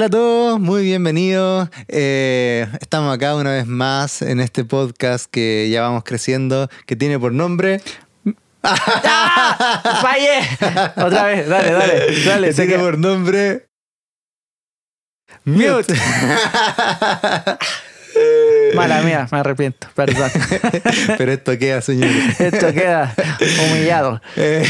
Hola a todos, muy bienvenidos. Eh, estamos acá una vez más en este podcast que ya vamos creciendo, que tiene por nombre ¡Ah! ¡Fallé! Otra vez, dale, dale, dale. que tiene por nombre Mute. Mala mía, me arrepiento, perdón. Pero esto queda, señor. Esto queda humillado. Eh,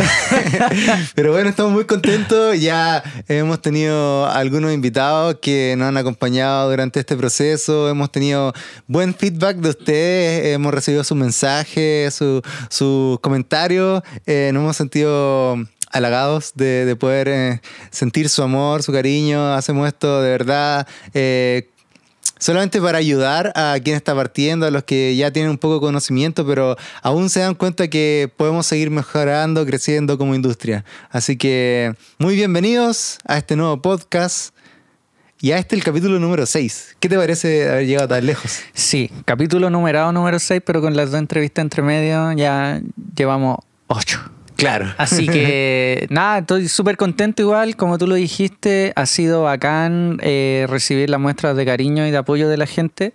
pero bueno, estamos muy contentos. Ya hemos tenido algunos invitados que nos han acompañado durante este proceso. Hemos tenido buen feedback de ustedes. Hemos recibido sus mensajes, sus su comentarios. Eh, nos hemos sentido halagados de, de poder eh, sentir su amor, su cariño. Hacemos esto de verdad eh, solamente para ayudar a quien está partiendo, a los que ya tienen un poco de conocimiento, pero aún se dan cuenta que podemos seguir mejorando, creciendo como industria. Así que muy bienvenidos a este nuevo podcast. Y a este el capítulo número 6. ¿Qué te parece haber llegado tan lejos? Sí, capítulo numerado número 6, pero con las dos entrevistas entre medio ya llevamos 8. Claro. Así que nada, estoy súper contento igual, como tú lo dijiste, ha sido bacán eh, recibir las muestras de cariño y de apoyo de la gente.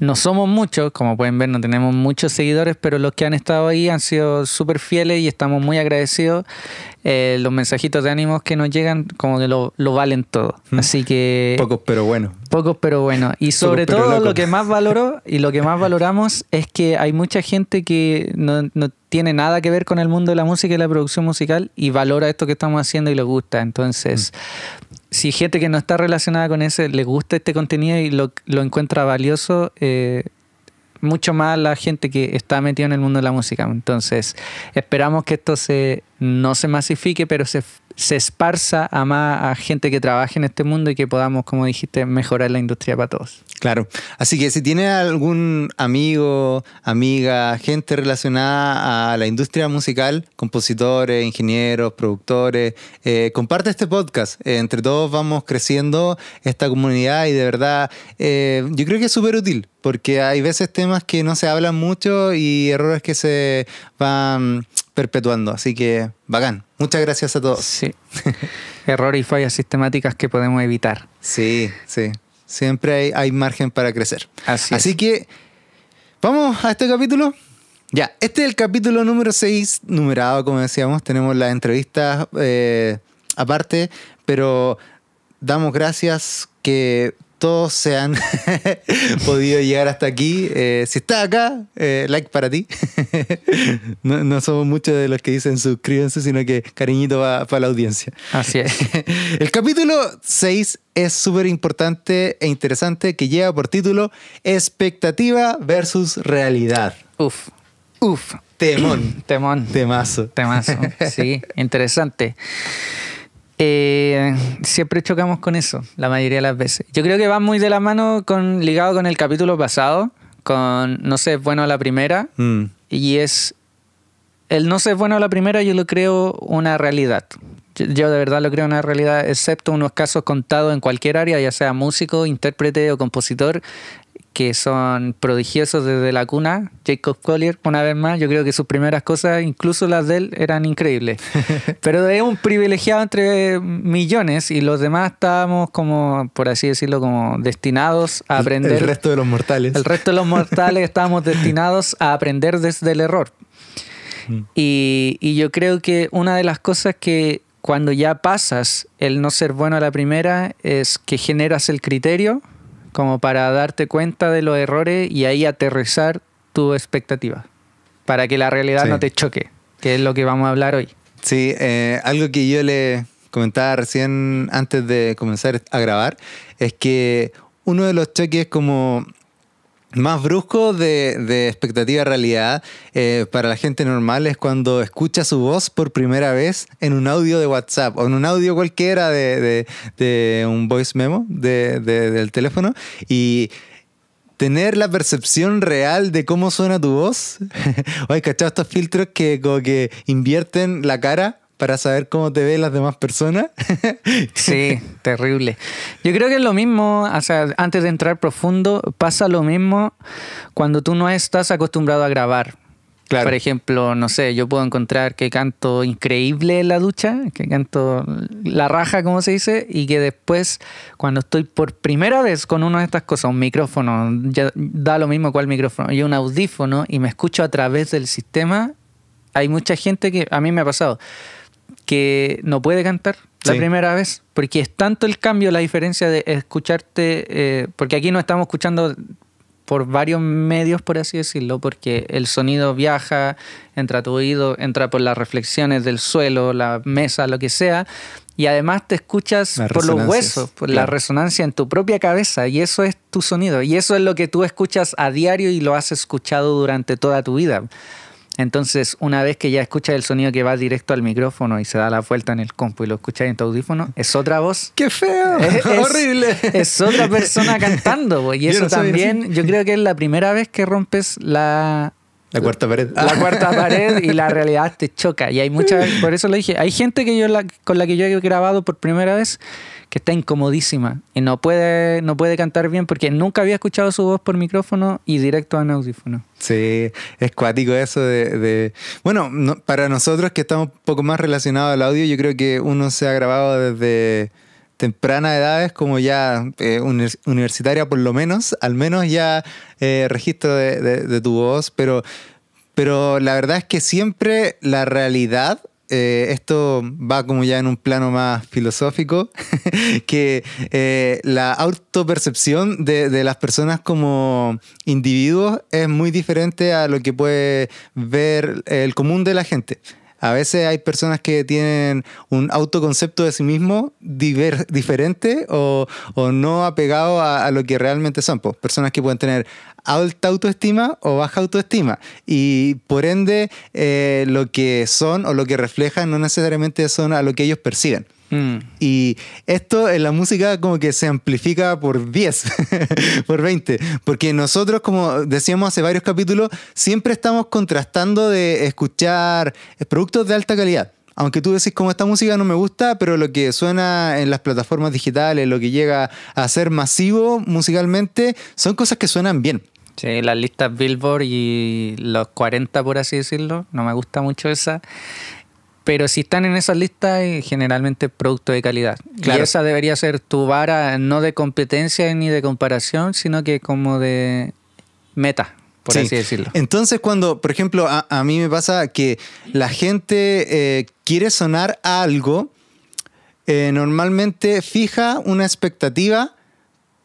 No somos muchos, como pueden ver, no tenemos muchos seguidores, pero los que han estado ahí han sido súper fieles y estamos muy agradecidos. Eh, los mensajitos de ánimos que nos llegan como que lo, lo valen todo. Así que... Pocos pero bueno. Pocos pero bueno. Y sobre todo lo que más valoro y lo que más valoramos es que hay mucha gente que no, no tiene nada que ver con el mundo de la música y la producción musical y valora esto que estamos haciendo y le gusta. Entonces, si gente que no está relacionada con ese le gusta este contenido y lo, lo encuentra valioso, eh, mucho más la gente que está metida en el mundo de la música. Entonces, esperamos que esto se, no se masifique, pero se, se esparza a más a gente que trabaje en este mundo y que podamos, como dijiste, mejorar la industria para todos. Claro. Así que si tiene algún amigo, amiga, gente relacionada a la industria musical, compositores, ingenieros, productores, eh, comparte este podcast. Eh, entre todos vamos creciendo esta comunidad y de verdad eh, yo creo que es súper útil porque hay veces temas que no se hablan mucho y errores que se van perpetuando. Así que bacán. Muchas gracias a todos. Sí. Errores y fallas sistemáticas que podemos evitar. Sí, sí. Siempre hay, hay margen para crecer. Así, Así es. que, ¿vamos a este capítulo? Ya, este es el capítulo número 6, numerado, como decíamos. Tenemos las entrevistas eh, aparte, pero damos gracias que todos se han podido llegar hasta aquí. Eh, si estás acá, eh, like para ti. no, no somos muchos de los que dicen suscríbanse, sino que cariñito para la audiencia. Así es. El capítulo 6 es súper importante e interesante que lleva por título Expectativa versus realidad. Uf. Uf. Temón. Temón. Temazo. Temazo. Sí, interesante. Eh, siempre chocamos con eso, la mayoría de las veces. Yo creo que va muy de la mano con ligado con el capítulo pasado, con no sé, bueno a la primera, Mm, y es el no ser bueno a la primera yo lo creo una realidad. Yo, yo de verdad lo creo una realidad, excepto unos casos contados en cualquier área, ya sea músico, intérprete o compositor, que son prodigiosos desde la cuna. Jacob Collier, una vez más, yo creo que sus primeras cosas, incluso las de él, eran increíbles. Pero es un privilegiado entre millones y los demás estábamos como, por así decirlo, como destinados a aprender. El resto de los mortales. El resto de los mortales estábamos destinados a aprender desde el error. Mm. Y, y yo creo que una de las cosas que cuando ya pasas el no ser bueno a la primera es que generas el criterio como para darte cuenta de los errores y ahí aterrizar tu expectativa para que la realidad Sí. no te choque, que es lo que vamos a hablar hoy. Sí, eh, algo que yo le comentaba recién antes de comenzar a grabar es que uno de los choques como más bruscos de, de expectativa realidad eh, para la gente normal es cuando escucha su voz por primera vez en un audio de WhatsApp o en un audio cualquiera de, de- un voice memo de- de- del teléfono y tener la percepción real de cómo suena tu voz. Oye, ¿cachado estos filtros que que invierten la cara para saber cómo te ven las demás personas? Sí, terrible. Yo creo que es lo mismo, o sea, antes de entrar profundo, pasa lo mismo cuando tú no estás acostumbrado a grabar. Claro. Por ejemplo, no sé, yo puedo encontrar que canto increíble en la ducha, que canto la raja, como se dice, y que después, cuando estoy por primera vez con una de estas cosas, un micrófono, ya da lo mismo cuál micrófono, y un audífono, y me escucho a través del sistema, hay mucha gente que, a mí me ha pasado, que no puede cantar la Sí. primera vez, porque es tanto el cambio, la diferencia de escucharte, eh, porque aquí no estamos escuchando por varios medios, por así decirlo, porque el sonido viaja, entra a tu oído, entra por las reflexiones del suelo, la mesa, lo que sea, y además te escuchas por los huesos, por la resonancia en tu propia cabeza, y eso es tu sonido, y eso es lo que tú escuchas a diario y lo has escuchado durante toda tu vida. Entonces, una vez que ya escuchas el sonido que va directo al micrófono y se da la vuelta en el compu y lo escuchas en tu audífono, es otra voz. ¡Qué feo! Es- es- ¡Horrible! Es otra persona cantando, po, y Yo eso no también, yo creo que es la primera vez que rompes la, La cuarta pared. la cuarta pared y la realidad te choca. Y hay mucha, por eso lo dije, hay gente que yo la- con la que yo he grabado por primera vez que está incomodísima y no puede, no puede cantar bien porque nunca había escuchado su voz por micrófono y directo a audífono. Sí, es cuático eso de... Bueno, no- para nosotros que estamos un poco más relacionados al audio, yo creo que uno se ha grabado desde tempranas edades, como ya eh, univers- universitaria por lo menos, al menos ya eh, registro de, de- de tu voz, pero, pero la verdad es que siempre la realidad... eh, esto va como ya en un plano más filosófico, que eh, la autopercepción de, de las personas como individuos es muy diferente a lo que puede ver el común de la gente. A veces hay personas que tienen un autoconcepto de sí mismo diferente o, o no apegado a, a lo que realmente son. pues. Personas que pueden tener alta autoestima o baja autoestima. Y por ende, eh, lo que son o lo que reflejan no necesariamente son a lo que ellos perciben. Mm. Y esto en la música como que se amplifica por 10, por 20, porque nosotros, como decíamos hace varios capítulos, siempre estamos contrastando de escuchar productos de alta calidad. Aunque tú decís como esta música no me gusta, pero lo que suena en las plataformas digitales, lo que llega a ser masivo musicalmente, son cosas que suenan bien. Sí, las listas Billboard y los 40, por así decirlo, no me gusta mucho esa. Pero si están en esas listas, eh, generalmente producto de calidad. Claro. Y esa debería ser tu vara, no de competencia ni de comparación, sino que como de meta, por Sí. así decirlo. Entonces, cuando, por ejemplo, a, a mí me pasa que la gente eh, quiere sonar a algo, eh, normalmente fija una expectativa,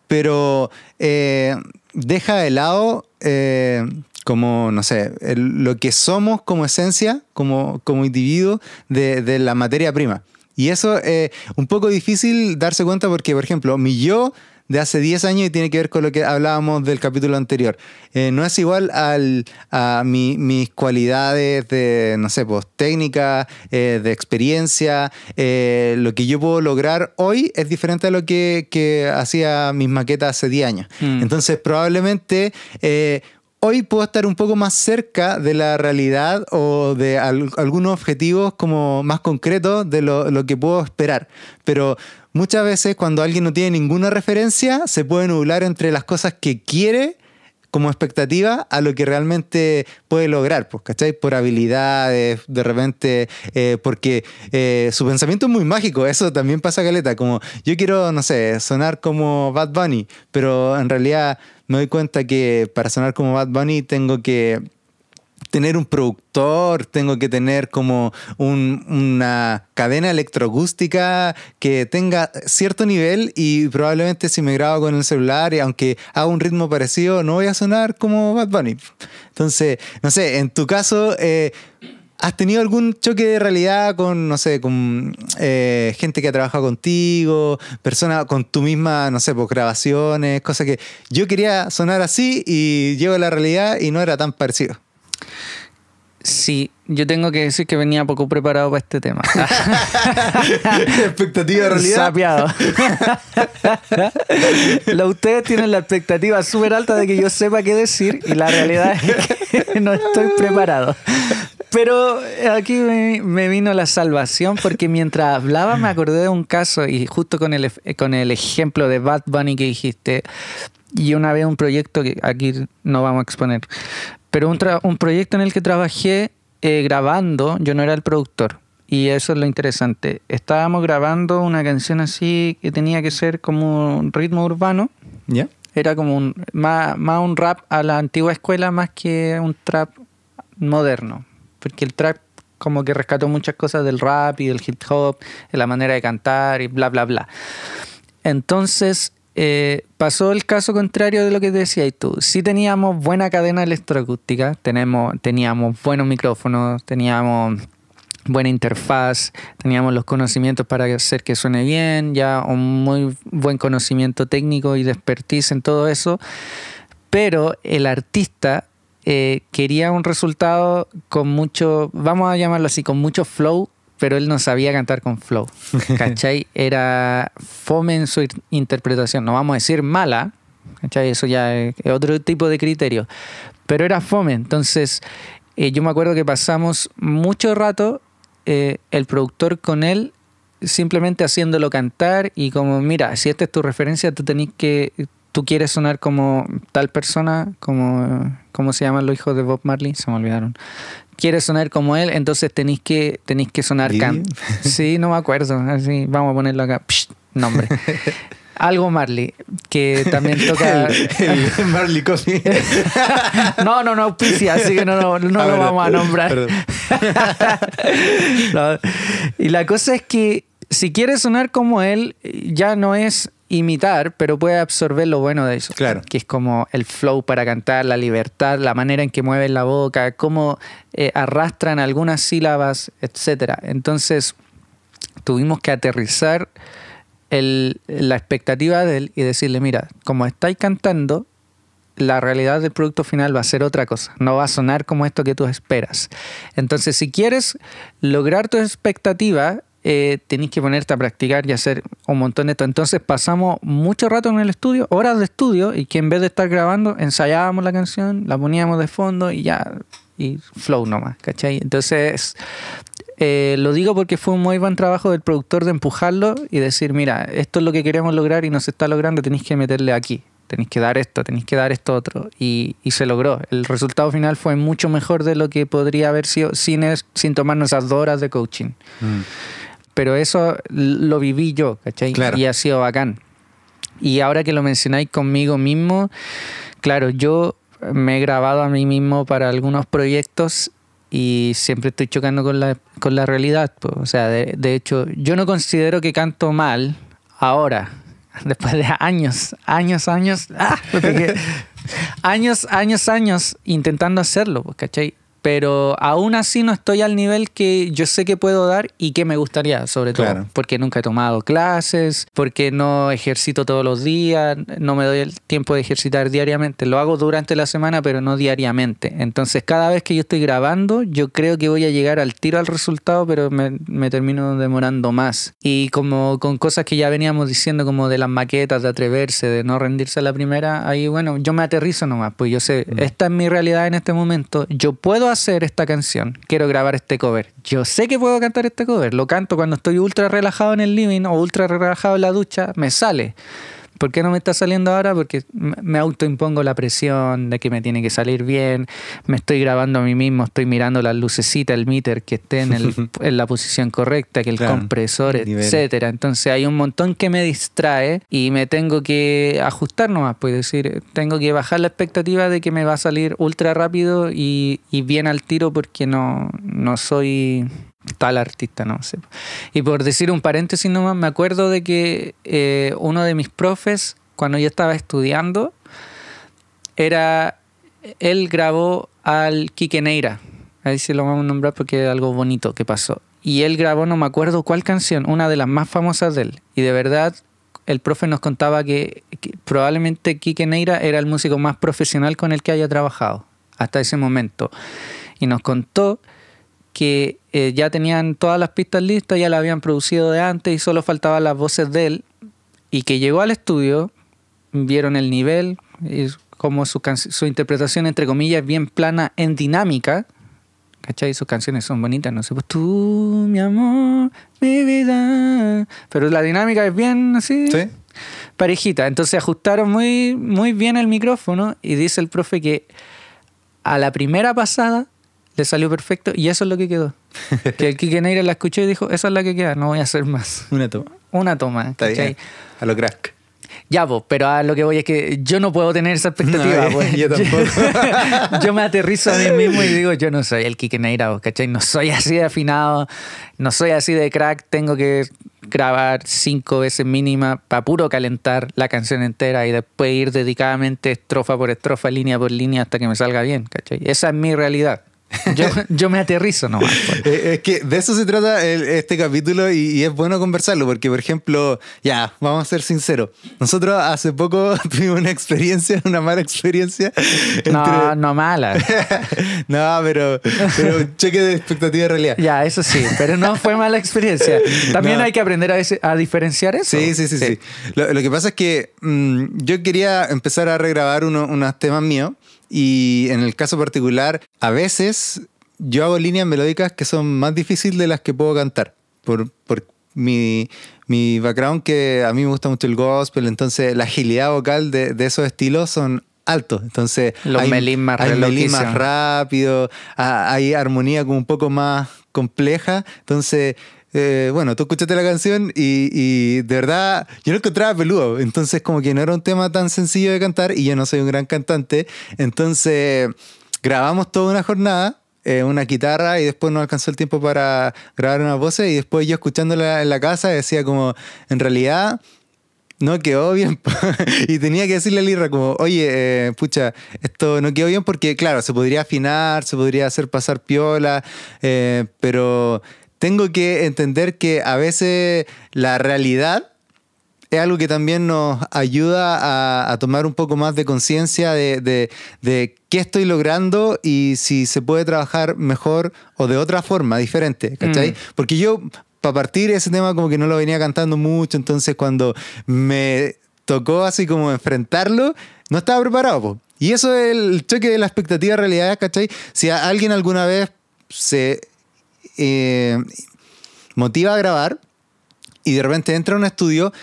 pero eh, deja de lado eh, como, no sé, lo que somos como esencia, como, como individuo de, de la materia prima. Y eso es un poco difícil darse cuenta porque, por ejemplo, mi yo de hace 10 años y tiene que ver con lo que hablábamos del capítulo anterior. Eh, no es igual al, a mi- mis cualidades de, no sé, pues técnica, eh, de experiencia. eh, lo que yo puedo lograr hoy es diferente a lo que, que hacía mis maquetas hace 10 años. Mm. Entonces, probablemente... Hoy puedo estar un poco más cerca de la realidad o de al- algunos objetivos como más concretos de lo, lo que puedo esperar. Pero muchas veces cuando alguien no tiene ninguna referencia, se puede nublar entre las cosas que quiere como expectativa a lo que realmente puede lograr, pues, ¿cachai? Por habilidades, de repente, eh, porque eh, su pensamiento es muy mágico, eso también pasa caleta, como yo quiero, no sé, sonar como Bad Bunny, pero en realidad me doy cuenta que para sonar como Bad Bunny tengo que tener un productor, tengo que tener como un- una cadena electroacústica que tenga cierto nivel y probablemente si me grabo con el celular y aunque haga un ritmo parecido no voy a sonar como Bad Bunny. Entonces, no sé, en tu caso... eh, ¿Has tenido algún choque de realidad con, no sé, con eh, gente que ha trabajado contigo, personas con tu misma, no sé, pues grabaciones, cosas que yo quería sonar así y llego a la realidad y no era tan parecido? Sí, yo tengo que decir que venía poco preparado para este tema. expectativa de realidad. Sapeado. Lo- ustedes tienen la expectativa súper alta de que yo sepa qué decir y la realidad es que no estoy preparado. Pero aquí me, me vino la salvación porque mientras hablaba me acordé de un caso y justo con el, con el ejemplo de Bad Bunny que dijiste y una vez un proyecto que aquí no vamos a exponer. Pero un, tra- un proyecto en el que trabajé eh, grabando, yo no era el productor. Y eso es lo interesante. Estábamos grabando una canción así que tenía que ser como un ritmo urbano. ¿Ya? Era como un, más, más un rap a la antigua escuela más que un trap moderno. Porque el trap como que rescató muchas cosas del rap y del hip hop, de la manera de cantar y bla, bla, bla. Entonces eh, pasó el caso contrario de lo que decías tú. Sí teníamos buena cadena electroacústica, tenemos, teníamos buenos micrófonos, teníamos buena interfaz, teníamos los conocimientos para hacer que suene bien, ya un muy buen conocimiento técnico y de expertise en todo eso, pero el artista eh, quería un resultado con mucho, vamos a llamarlo así, con mucho flow, pero él no sabía cantar con flow, ¿cachai? Era fome en su interpretación, no vamos a decir mala, ¿cachai? Eso ya es es otro tipo de criterio, pero era fome, entonces eh, yo me acuerdo que pasamos mucho rato eh, el productor con él simplemente haciéndolo cantar y como, mira, si esta es tu referencia, tú tenés que, tú quieres sonar como tal persona, como, ¿cómo se llaman los hijos de Bob Marley? Se me olvidaron. Quieres sonar como él, entonces tenéis que, tenéis que sonar can. Sí, no me acuerdo, así, vamos a ponerlo acá, Psh, nombre. Algo Marley, que también toca... El, el Marley Coffee. No, no, no auspicia, así que no, no, no Ah, lo vamos a nombrar. No. Y la cosa es que si quieres sonar como él, ya no es imitar, pero puede absorber lo bueno de eso. Claro. Que es como el flow para cantar, la libertad, la manera en que mueven la boca, cómo eh, arrastran algunas sílabas, etcétera. Entonces, tuvimos que aterrizar el- la expectativa de él y decirle, mira, como estáis cantando, la realidad del producto final va a ser otra cosa, no va a sonar como esto que tú esperas. Entonces, si quieres lograr tu expectativa, eh, tenés que ponerte a practicar y hacer un montón de esto. Entonces pasamos mucho rato en el estudio, horas de estudio, y que en vez de estar grabando, ensayábamos la canción, la poníamos de fondo y ya, y flow nomás, ¿cachai? Entonces, eh, lo digo porque fue un muy buen trabajo del productor de empujarlo y decir, mira, esto es lo que queremos lograr y no se está logrando, tenéis que meterle aquí, tenéis que dar esto, tenéis que dar esto otro. Y, y se logró. El resultado final fue mucho mejor de lo que podría haber sido sin, es- sin tomarnos esas dos horas de coaching. Mm. Pero eso lo viví yo, ¿cachai? Claro. Y ha sido bacán. Y ahora que lo mencionáis conmigo mismo, claro, yo me he grabado a mí mismo para algunos proyectos y siempre estoy chocando con la, con la realidad. pues. O sea, de, de hecho, yo no considero que canto mal ahora, después de años, años, años, ¡ah! Años, años, años intentando hacerlo, ¿cachai? Pero aún así no estoy al nivel que yo sé que puedo dar y que me gustaría, sobre todo. Claro. Porque nunca he tomado clases, porque no ejercito todos los días, no me doy el tiempo de ejercitar diariamente. Lo hago durante la semana, pero no diariamente. Entonces, cada vez que yo estoy grabando, yo creo que voy a llegar al tiro al resultado, pero me, me termino demorando más. Y como con cosas que ya veníamos diciendo, como de las maquetas, de atreverse, de no rendirse a la primera, ahí, bueno, yo me aterrizo nomás. Pues yo sé, esta es mi realidad en este momento. Yo puedo hacer esta canción, quiero grabar este cover. Yo sé que puedo cantar este cover. Lo canto cuando estoy ultra relajado en el living o ultra relajado en la ducha, me sale. ¿Por qué no me está saliendo ahora? Porque me autoimpongo la presión de que me tiene que salir bien. Me estoy grabando a mí mismo, estoy mirando las lucecitas, el meter que esté en, el- en la posición correcta, que el Claro, compresor, etcétera. Entonces hay un montón que me distrae y me tengo que ajustar nomás, pues decir, tengo que bajar la expectativa de que me va a salir ultra rápido y, y bien al tiro porque no, no soy tal artista, no sé. Y por decir un paréntesis nomás, me acuerdo de que eh, uno de mis profes, cuando yo estaba estudiando, era, él grabó al Quique. Ahí sí lo vamos a nombrar porque es algo bonito que pasó. Y él grabó, no me acuerdo cuál canción, una de las más famosas de él. Y de verdad, el profe nos contaba que, probablemente Quique era el músico más profesional con el que haya trabajado hasta ese momento. Y nos contó que eh, ya tenían todas las pistas listas, ya las habían producido de antes y solo faltaban las voces de él. Y que llegó al estudio, vieron el nivel, y como su, su interpretación, entre comillas, es bien plana en dinámica. ¿Cachai? Sus canciones son bonitas, no sé, pues tú, mi amor, mi vida. Pero la dinámica es bien así ¿Sí? parejita. Entonces ajustaron muy, muy bien el micrófono y dice el profe que a la primera pasada le salió perfecto y eso es lo que quedó. que el Kike Neira la escuchó y dijo, esa es la que queda, no voy a hacer más. Una toma. Una toma. Está bien. A lo crack. Ya, pues, pero a lo que voy es que yo no puedo tener esa expectativa. No, pues. yo tampoco. yo me aterrizo a mí mismo y digo, yo no soy el Kike Neira, vos, ¿cachai? No soy así de afinado, no soy así de crack, tengo que grabar cinco veces mínima para puro calentar la canción entera y después ir dedicadamente estrofa por estrofa, línea por línea hasta que me salga bien, ¿cachai? Esa es mi realidad. Yo, yo me aterrizo nomás. Eh, Es que de eso se trata el- este capítulo y, y es bueno conversarlo porque, por ejemplo, ya, vamos a ser sinceros. Nosotros hace poco tuvimos una experiencia, una mala experiencia. No, entre- no mala. no, pero, pero un cheque de expectativa de realidad. Ya, eso sí, pero no fue mala experiencia. También No. hay que aprender a, a diferenciar eso. Sí, sí, sí, sí. Lo, lo que pasa es que mm, yo quería empezar a regrabar uno- unos temas míos y en el caso particular, a veces yo hago líneas melódicas que son más difíciles de las que puedo cantar por, por mi, mi background que a mí me gusta mucho el gospel, entonces la agilidad vocal de, de esos estilos son altos. Entonces Los hay, melismas hay re melismas loquísimos. rápido, hay armonía como un poco más compleja. Entonces, eh, bueno, tú escuchaste la canción y, y de verdad yo lo encontraba peludo. Entonces, como que no era un tema tan sencillo de cantar y yo no soy un gran cantante. Entonces, grabamos toda una jornada. eh, una guitarra y después no alcanzó el tiempo para grabar unas voces y después yo escuchándola en la casa decía como en realidad no quedó bien. y tenía que decirle a Lira como, oye, eh, pucha, esto no quedó bien porque, claro, se podría afinar, se podría hacer pasar piola, eh, pero tengo que entender que a veces la realidad es algo que también nos ayuda a, a tomar un poco más de conciencia de, de- de qué estoy logrando y si se puede trabajar mejor o de otra forma, diferente, ¿cachai? Mm. Porque yo, para partir, ese tema como que no lo venía cantando mucho, entonces cuando me tocó así como enfrentarlo, no estaba preparado. po. Y eso es el choque de la expectativa realidad, ¿cachai? Si a alguien alguna vez se eh, motiva a grabar y de repente entra a un estudio,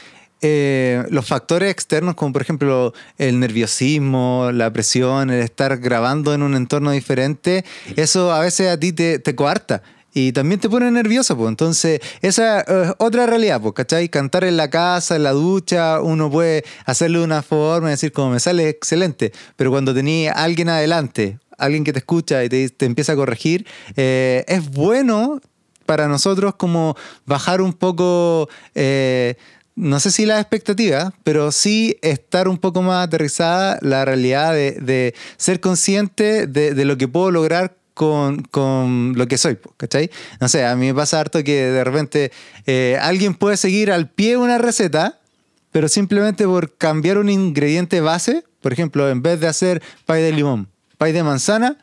eh, los factores externos, como por ejemplo el nerviosismo, la presión, el estar grabando en un entorno diferente, eso a veces a ti te, te coarta. Y también te pone nervioso, pues. Entonces, esa es otra realidad, pues, ¿cachai? Cantar en la casa, en la ducha, uno puede hacerlo de una forma y decir, como me sale excelente. Pero cuando tenía alguien adelante, alguien que te escucha y te, te empieza a corregir, eh, es bueno para nosotros como bajar un poco, eh, no sé si las expectativas, pero sí estar un poco más aterrizada la realidad de, de ser consciente de, de lo que puedo lograr con, con lo que soy, ¿cachai? No sé, a mí me pasa harto que de repente eh, alguien puede seguir al pie una receta, pero simplemente por cambiar un ingrediente base, por ejemplo, en vez de hacer pay de limón, pay de manzana,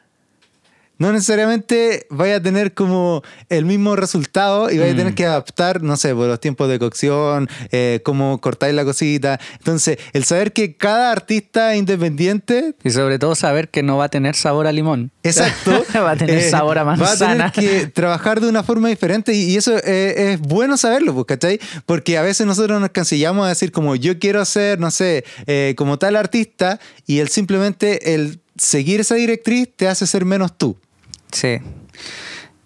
no necesariamente vaya a tener como el mismo resultado y vaya a tener que adaptar, no sé, por los tiempos de cocción, eh, cómo cortáis la cosita. Entonces, el saber que cada artista independiente Y sobre todo saber que no va a tener sabor a limón. Exacto. va a tener Eh, sabor a Va a manzana. tener que trabajar de una forma diferente y, eso eh, es bueno saberlo, pues, ¿cachai? Porque a veces nosotros nos cansillamos a decir como yo quiero ser, no sé, eh, como tal artista y el simplemente el seguir esa directriz te hace ser menos tú. Sí.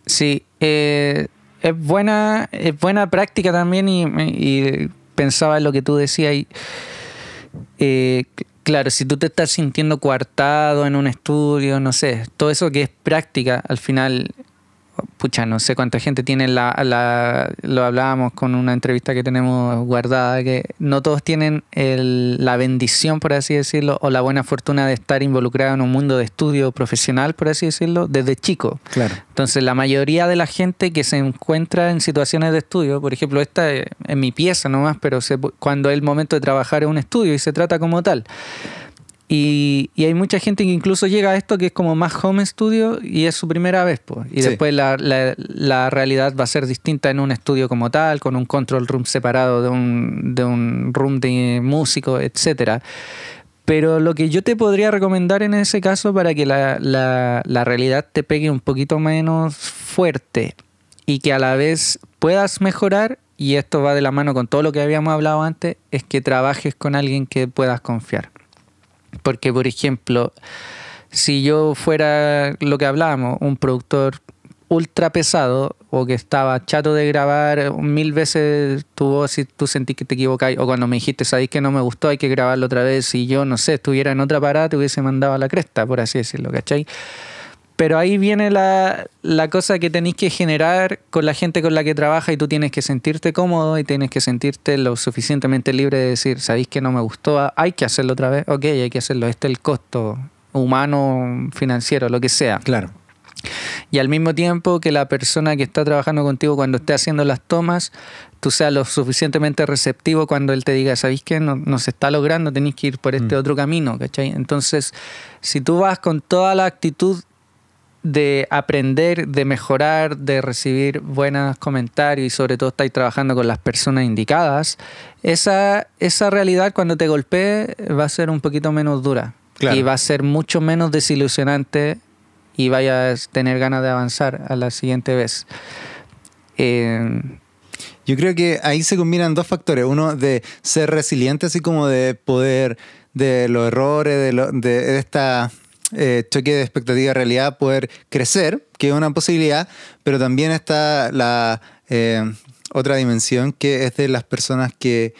Sí. eh, es buena, es buena práctica también y, pensaba en lo que tú decías y eh, claro, si tú te estás sintiendo coartado en un estudio, no sé, todo eso que es práctica, al final, pucha, no sé cuánta gente tiene la, la- lo hablábamos con una entrevista que tenemos guardada, que no todos tienen el- la bendición, por así decirlo, o la buena fortuna de estar involucrado en un mundo de estudio profesional, por así decirlo, desde chico. Claro. Entonces, la mayoría de la gente que se encuentra en situaciones de estudio, por ejemplo, esta eh, en mi pieza nomás, pero se cuando es el momento de trabajar en un estudio y se trata como tal. Y, y hay mucha gente que incluso llega a esto que es como más home studio y es su primera vez. pues. Y Sí. después la, la- la realidad va a ser distinta en un estudio como tal, con un control room separado de un, de un room de músico, etcétera. Pero lo que yo te podría recomendar en ese caso para que la, la- la realidad te pegue un poquito menos fuerte y que a la vez puedas mejorar, y esto va de la mano con todo lo que habíamos hablado antes, es que trabajes con alguien que puedas confiar. Porque, por ejemplo, si yo fuera lo que hablábamos, un productor ultra pesado o que estaba chato de grabar mil veces tu voz y tú sentís que te equivocáis o cuando me dijiste, sabéis que no me gustó, hay que grabarlo otra vez y yo, no sé, estuviera en otra parada, te hubiese mandado a la cresta, por así decirlo, ¿cachai? Pero ahí viene la, la cosa que tenéis que generar con la gente con la que trabaja y tú tienes que sentirte cómodo y tienes que sentirte lo suficientemente libre de decir, sabéis que no me gustó, hay que hacerlo otra vez, ok, hay que hacerlo, este es el costo humano, financiero, lo que sea. Claro. Y al mismo tiempo que la persona que está trabajando contigo cuando esté haciendo las tomas, tú seas lo suficientemente receptivo cuando él te diga, ¿sabéis que no, se está logrando? Tenéis que ir por este Mm. otro camino, ¿cachai? Entonces, si tú vas con toda la actitud de aprender, de mejorar, de recibir buenos comentarios y sobre todo estáis trabajando con las personas indicadas, esa, esa realidad cuando te golpee va a ser un poquito menos dura Claro. y va a ser mucho menos desilusionante y vayas a tener ganas de avanzar a la siguiente vez. Eh, Yo creo que ahí se combinan dos factores. Uno de ser resiliente, así como de poder, de los errores, de, lo- de, de esta eh, choque de expectativa realidad, poder crecer, que es una posibilidad, pero también está la eh, otra dimensión que es de las personas que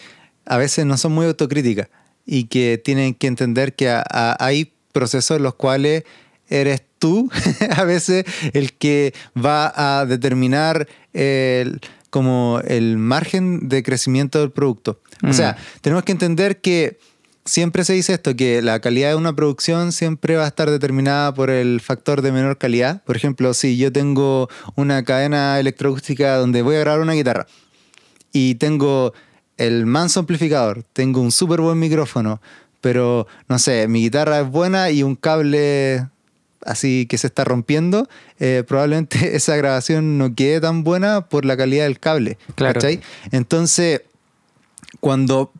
a veces no son muy autocríticas y que tienen que entender que a- a- hay procesos en los cuales eres tú a veces el que va a determinar el, como el margen de crecimiento del producto. O Mm. sea, tenemos que entender que siempre se dice esto, que la calidad de una producción siempre va a estar determinada por el factor de menor calidad. Por ejemplo, si yo tengo una cadena electroacústica donde voy a grabar una guitarra y tengo el manso amplificador, tengo un súper buen micrófono, pero no sé, mi guitarra es buena y un cable así que se está rompiendo, eh, probablemente esa grabación no quede tan buena por la calidad del cable. Claro. ¿cachai? Entonces, cuando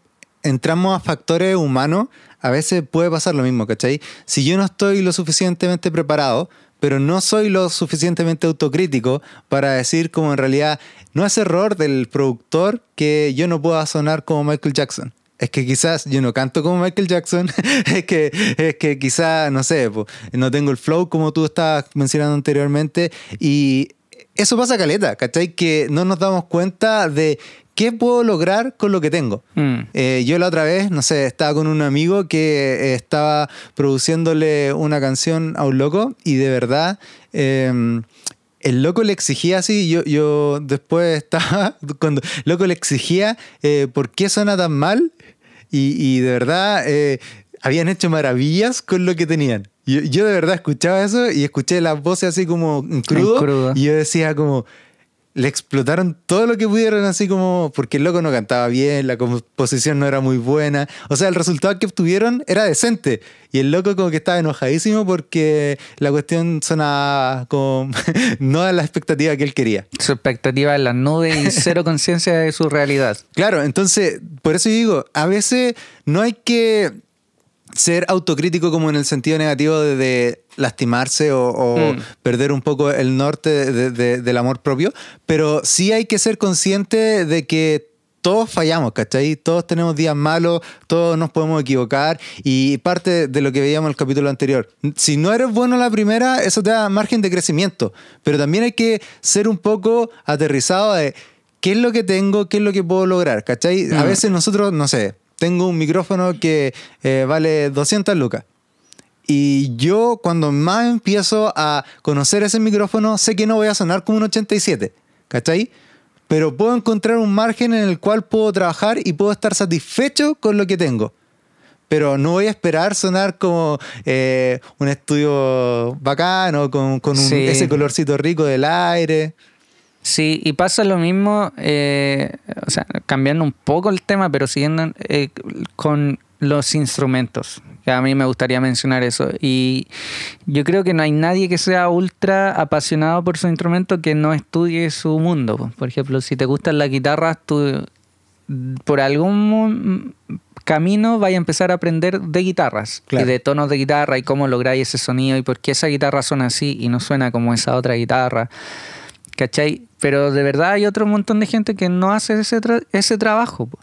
entramos a factores humanos, a veces puede pasar lo mismo, ¿cachai? Si yo no estoy lo suficientemente preparado, pero no soy lo suficientemente autocrítico para decir como en realidad no es error del productor que yo no pueda sonar como Michael Jackson. Es que quizás yo no canto como Michael Jackson, es que, es que quizás, no sé, po, no tengo el flow como tú estabas mencionando anteriormente y eso pasa caleta, ¿cachai? Que no nos damos cuenta de qué puedo lograr con lo que tengo. mm, Eh, yo la otra vez, no sé, estaba con un amigo que eh, estaba produciéndole una canción a un loco y de verdad eh, el loco le exigía así, yo, yo después estaba, cuando el loco le exigía eh, por qué suena tan mal y, y de verdad eh, habían hecho maravillas con lo que tenían. Yo, yo de verdad escuchaba eso y escuché las voces así como en crudo, crudo. y yo decía como, le explotaron todo lo que pudieron, así como, porque el loco no cantaba bien, la composición no era muy buena. O sea, el resultado que obtuvieron era decente. Y el loco como que estaba enojadísimo porque la cuestión sonaba como no a la expectativa que él quería. su expectativa en las nubes y cero conciencia de su realidad. Claro, entonces, por eso yo digo, a veces no hay que ser autocrítico como en el sentido negativo de, de lastimarse o, o Mm. perder un poco el norte de- de- del amor propio, pero sí hay que ser consciente de que todos fallamos, ¿cachai? Todos tenemos días malos, todos nos podemos equivocar y parte de lo que veíamos en el capítulo anterior. Si no eres bueno la primera, eso te da margen de crecimiento, pero también hay que ser un poco aterrizado de qué es lo que tengo, qué es lo que puedo lograr, ¿cachai? A Mm. veces nosotros, no sé, tengo un micrófono que eh, vale 200 lucas. Y yo cuando más empiezo a conocer ese micrófono, sé que no voy a sonar como un 87, ¿cachai? Pero puedo encontrar un margen en el cual puedo trabajar y puedo estar satisfecho con lo que tengo. Pero no voy a esperar sonar como eh, un estudio bacano, con, con un- Sí. ese colorcito rico del aire. Sí, y pasa lo mismo, eh, o sea, cambiando un poco el tema, pero siguiendo eh, con los instrumentos. Que a mí me gustaría mencionar eso. Y yo creo que no hay nadie que sea ultra apasionado por su instrumento que no estudie su mundo. po. Por ejemplo, si te gustan las guitarras, tú por algún camino vaya a empezar a aprender de guitarras Claro. y de tonos de guitarra y cómo lográis ese sonido y por qué esa guitarra suena así y no suena como esa otra guitarra. ¿Cachai? Pero de verdad hay otro montón de gente que no hace ese, tra- ese trabajo. po.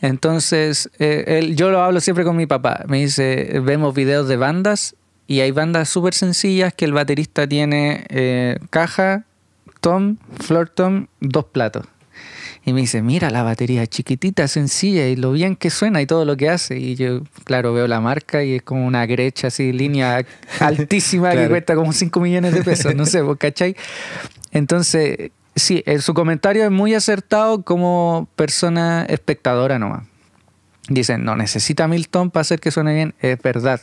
Entonces, eh, él- yo lo hablo siempre con mi papá. Me dice, vemos videos de bandas Y hay bandas súper sencillas que el baterista tiene eh, caja, tom, floor tom, dos platos. Y me dice, mira la batería chiquitita, sencilla y lo bien que suena y todo lo que hace. Y yo, claro, veo la marca y es como una grecha así, línea altísima que cuesta como 5 millones de pesos, no sé, ¿cachai? Entonces, sí, su comentario es muy acertado como persona espectadora nomás. Dicen, no necesita Milton para hacer que suene bien, es verdad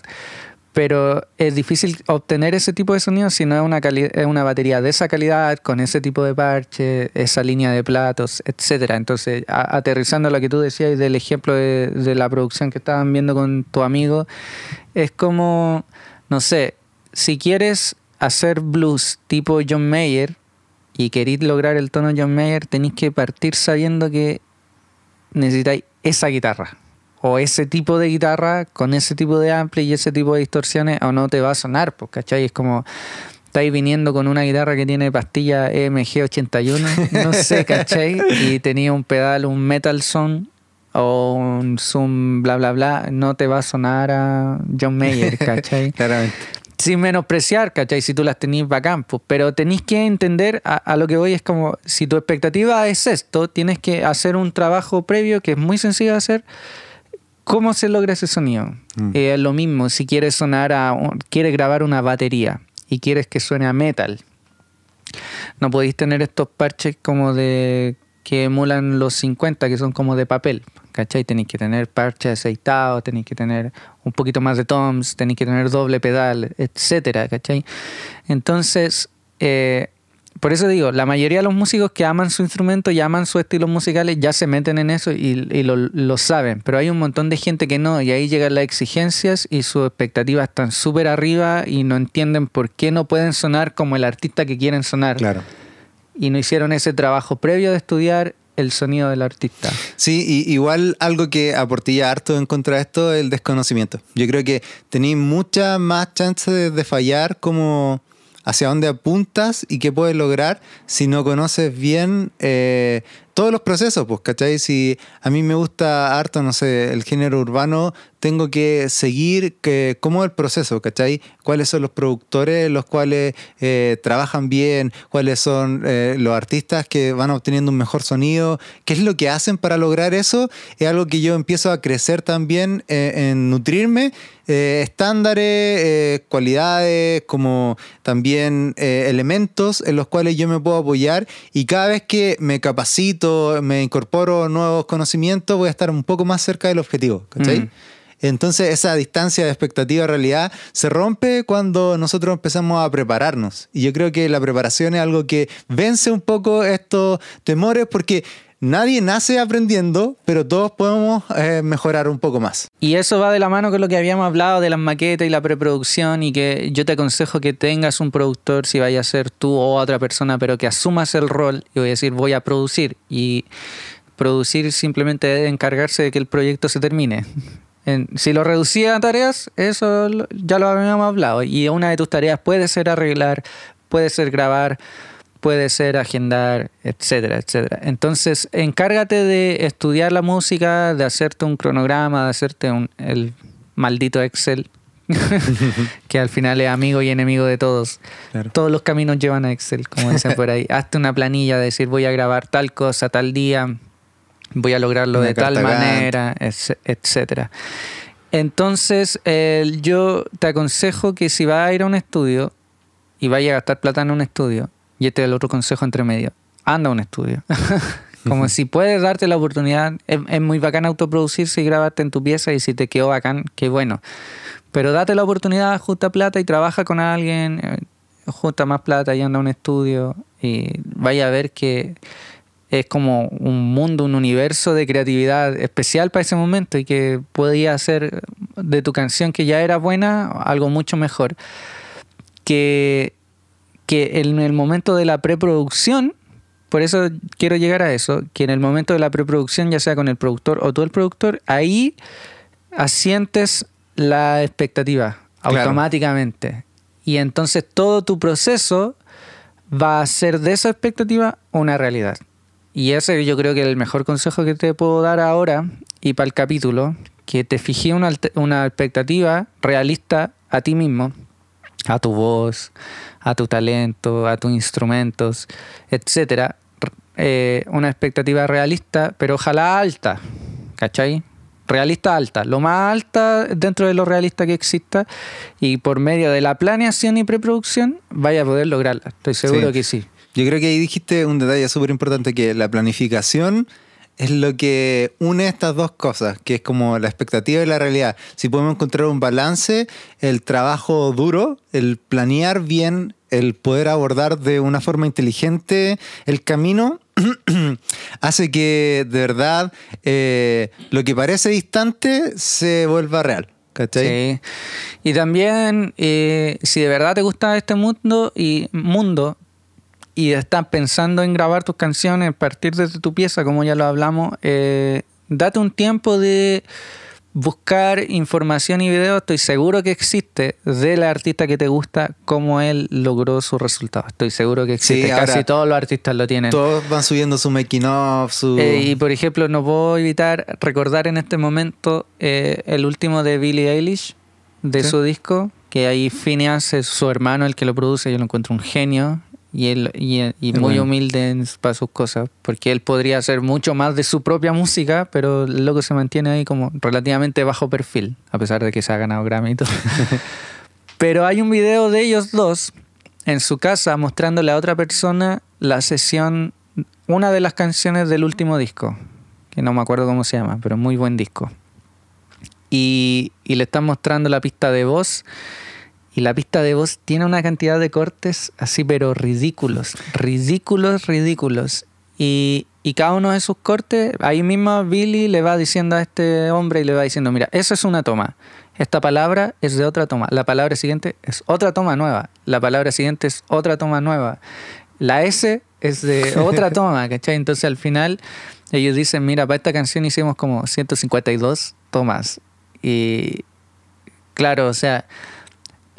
pero es difícil obtener ese tipo de sonido si no es una, una batería de esa calidad, con ese tipo de parche, esa línea de platos, etc. Entonces, aterrizando a lo que tú decías del ejemplo de, la producción que estaban viendo con tu amigo, es como, no sé, si quieres hacer blues tipo John Mayer y queréis lograr el tono John Mayer, tenéis que partir sabiendo que necesitáis esa guitarra o ese tipo de guitarra con ese tipo de ampli y ese tipo de distorsiones o no te va a sonar, pues, ¿cachai? Es como estáis viniendo con una guitarra que tiene pastilla EMG 81, no sé, ¿cachai? Y tenía un pedal, un Metal Zone o un Zoom, bla, bla, bla, no te va a sonar a John Mayer, ¿cachai? Claramente. Sin menospreciar, ¿cachai? Si tú las tenés bacán, pues, pero tenéis que entender, a, a, lo que voy es como, si tu expectativa es esto, tienes que hacer un trabajo previo que es muy sencillo de hacer, ¿Cómo se logra ese sonido? Mm. Eh, es lo mismo, si quieres sonar a, quieres grabar una batería y quieres que suene a metal, no podéis tener estos parches como de que emulan los 50, que son como de papel, ¿cachai? Tenéis que tener parches aceitados, tenéis que tener un poquito más de toms, tenéis que tener doble pedal, etcétera, ¿cachai? Entonces, eh, por eso digo, la mayoría de los músicos que aman su instrumento y aman sus estilos musicales ya se meten en eso y, lo, saben, pero hay un montón de gente que no y ahí llegan las exigencias y sus expectativas están súper arriba y no entienden por qué no pueden sonar como el artista que quieren sonar. Claro. Y no hicieron ese trabajo previo de estudiar el sonido del artista. Sí, y igual algo que aportilla harto en contra de esto es el desconocimiento. Yo creo que tenéis mucha más chance de fallar como hacia dónde apuntas y qué puedes lograr si no conoces bien eh, todos los procesos, pues, ¿cachai? Si a mí me gusta harto, no sé, el género urbano, tengo que seguir que, cómo es el proceso, ¿cachai? ¿Cuáles son los productores los cuales eh, trabajan bien? ¿Cuáles son eh, los artistas que van obteniendo un mejor sonido? ¿Qué es lo que hacen para lograr eso? Es algo que yo empiezo a crecer también eh, en nutrirme. estándares, cualidades, como también elementos en los cuales yo me puedo apoyar y cada vez que me capacito, me incorporo nuevos conocimientos, voy a estar un poco más cerca del objetivo, ¿cachai? Mm. Entonces esa distancia de expectativa realidad se rompe cuando nosotros empezamos a prepararnos. Y yo creo que la preparación es algo que vence un poco estos temores porque nadie nace aprendiendo, pero todos podemos eh, mejorar un poco más. Y eso va de la mano con lo que habíamos hablado de las maquetas y la preproducción y que yo te aconsejo que tengas un productor, si vaya a ser tú o otra persona, pero que asumas el rol y voy a decir voy a producir y producir simplemente encargarse de que el proyecto se termine si lo reducía a tareas, eso ya lo habíamos hablado. Y una de tus tareas puede ser arreglar, puede ser grabar, puede ser agendar, etcétera, etcétera. Entonces, encárgate de estudiar la música, de hacerte un cronograma, de hacerte un, el maldito Excel, que al final es amigo y enemigo de todos. Todos los caminos llevan a Excel, como dicen por ahí. Hazte una planilla de decir voy a grabar tal cosa, tal día, voy a lograrlo de tal manera, etcétera. Entonces, yo te aconsejo que si vas a ir a un estudio y vayas a gastar plata en un estudio, y este es el otro consejo entre medio, anda a un estudio. Como si puedes darte la oportunidad, es, muy bacán autoproducirse y grabarte en tu pieza y si te quedó bacán, qué bueno. Pero date la oportunidad, junta plata y trabaja con alguien, eh, junta más plata y anda a un estudio y vaya a ver que es como un mundo, un universo de creatividad especial para ese momento y que podía hacer de tu canción que ya era buena algo mucho mejor. Que, que en el momento de la preproducción, por eso quiero llegar a eso, que en el momento de la preproducción, ya sea con el productor o tú el productor, ahí asientes la expectativa automáticamente. Y entonces todo tu proceso va a ser de esa expectativa una realidad. Y ese yo creo que es el mejor consejo que te puedo dar ahora y para el capítulo, que te fijé una, una expectativa realista a ti mismo, a tu voz, a tu talento, a tus instrumentos, etcétera. Eh, una expectativa realista, pero ojalá alta, ¿cachai? Realista alta, lo más alta dentro de lo realista que exista y por medio de la planeación y preproducción vaya a poder lograrla. Estoy seguro Sí. que sí. Yo creo que ahí dijiste un detalle súper importante, que la planificación es lo que une estas dos cosas, que es como la expectativa y la realidad. Si podemos encontrar un balance, el trabajo duro, el planear bien, el poder abordar de una forma inteligente el camino, hace que de verdad eh, lo que parece distante se vuelva real. ¿Cachai? Sí. Y también, eh, si de verdad te gusta este mundo y mundo y estás pensando en grabar tus canciones a partir de tu pieza, como ya lo hablamos, eh, date un tiempo de buscar información y video. Estoy seguro que existe del artista que te gusta, cómo él logró su resultado. Estoy seguro que existe. Sí, Casi todos los artistas lo tienen. Todos van subiendo su making of, su... Eh, y por ejemplo, no puedo evitar recordar en este momento eh, el último de Billie Eilish, de Sí. su disco, que ahí Phineas es su hermano el que lo produce, yo lo encuentro un genio y, él, y, y muy bueno. humilde en- para sus cosas, porque él podría hacer mucho más de su propia música, pero el loco se mantiene ahí como relativamente bajo perfil, a pesar de que se ha ganado Grammy y todo. pero hay un video de ellos dos en su casa mostrándole a otra persona la sesión, una de las canciones del último disco, que no me acuerdo cómo se llama, pero muy buen disco. Y, y le están mostrando la pista de voz. Y la pista de voz tiene una cantidad de cortes así, pero ridículos. Ridículos, ridículos. Y, y cada uno de sus cortes, ahí mismo Billy le va diciendo a este hombre y le va diciendo, mira, esa es una toma. Esta palabra es de otra toma. La palabra siguiente es otra toma nueva. La palabra siguiente es otra toma nueva. La S es de otra toma, ¿cachai? Entonces al final ellos dicen, mira, para esta canción hicimos como 152 tomas. Y claro, o sea,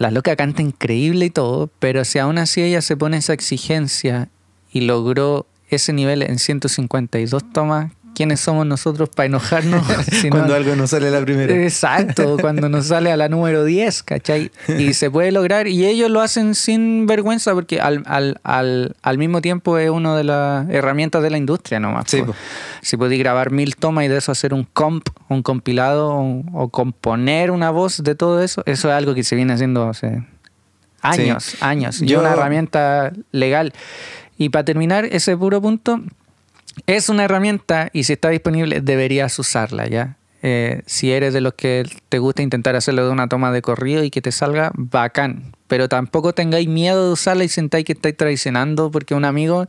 la loca canta increíble y todo, pero si aún así ella se pone esa exigencia y logró ese nivel en 152 tomas, ¿quiénes somos nosotros para enojarnos? Cuando algo no sale a la primera. Exacto, cuando nos sale a la número 10, ¿cachai? Y se puede lograr, y ellos lo hacen sin vergüenza porque al, al, al, al mismo tiempo es una de las herramientas de la industria nomás. Sí. Si podéis grabar mil tomas y de eso hacer un comp, un compilado o, o componer una voz de todo eso, eso es algo que se viene haciendo hace años, años. Y Yo- es una herramienta legal. Y para terminar ese puro punto, es una herramienta y si está disponible deberías usarla, ¿ya? Eh, si eres de los que te gusta intentar hacerlo de una toma de corrido y que te salga, bacán. Pero tampoco tengáis miedo de usarla y sentáis que estáis traicionando porque un amigo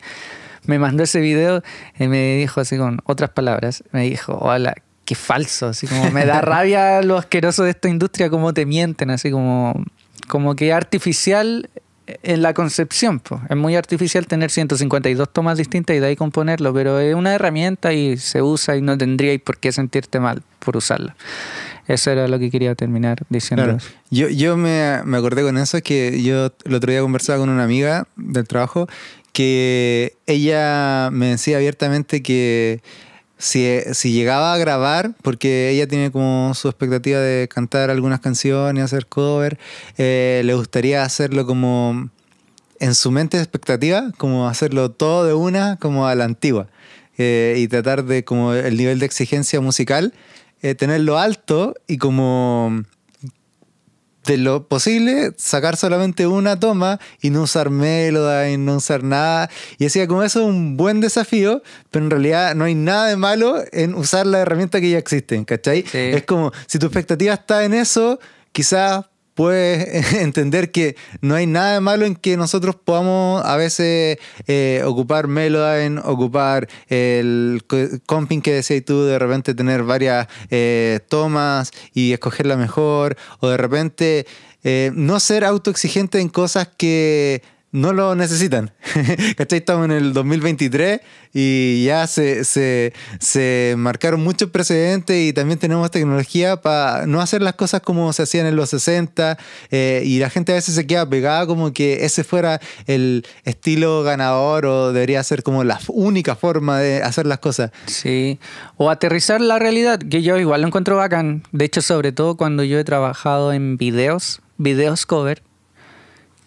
me mandó ese video y me dijo así con otras palabras, me dijo, hola, qué falso, así como me da rabia lo asqueroso de esta industria, como te mienten, así como, como que artificial en la concepción. po. Es muy artificial tener 152 tomas distintas y de ahí componerlo, pero es una herramienta y se usa y no tendríais por qué sentirte mal por usarla. Eso era lo que quería terminar diciendo. Claro. Yo, yo me, me acordé con eso, es que yo el otro día conversaba con una amiga del trabajo que ella me decía abiertamente que si, si llegaba a grabar, porque ella tiene como su expectativa de cantar algunas canciones, hacer cover, eh, le gustaría hacerlo como en su mente expectativa, como hacerlo todo de una, como a la antigua. Eh, y tratar de como el nivel de exigencia musical, eh, tenerlo alto y como de lo posible sacar solamente una toma y no usar melodía y no usar nada. Y decía como eso es un buen desafío, pero en realidad no hay nada de malo en usar la herramienta que ya existen, ¿cachai? Sí. Es como si tu expectativa está en eso, quizás puedes entender que no hay nada malo en que nosotros podamos a veces eh, ocupar Melodyne, ocupar el co- comping que decías tú, de repente tener varias eh, tomas y escoger la mejor, o de repente eh, no ser autoexigente en cosas que no lo necesitan. ¿Cachai? Estamos en el 2023 y ya se, se, se marcaron muchos precedentes y también tenemos tecnología para no hacer las cosas como se hacían en los 60 eh, y la gente a veces se queda pegada como que ese fuera el estilo ganador o debería ser como la única forma de hacer las cosas. Sí, o aterrizar la realidad, que yo igual lo encuentro bacán. De hecho, sobre todo cuando yo he trabajado en videos, videos cover,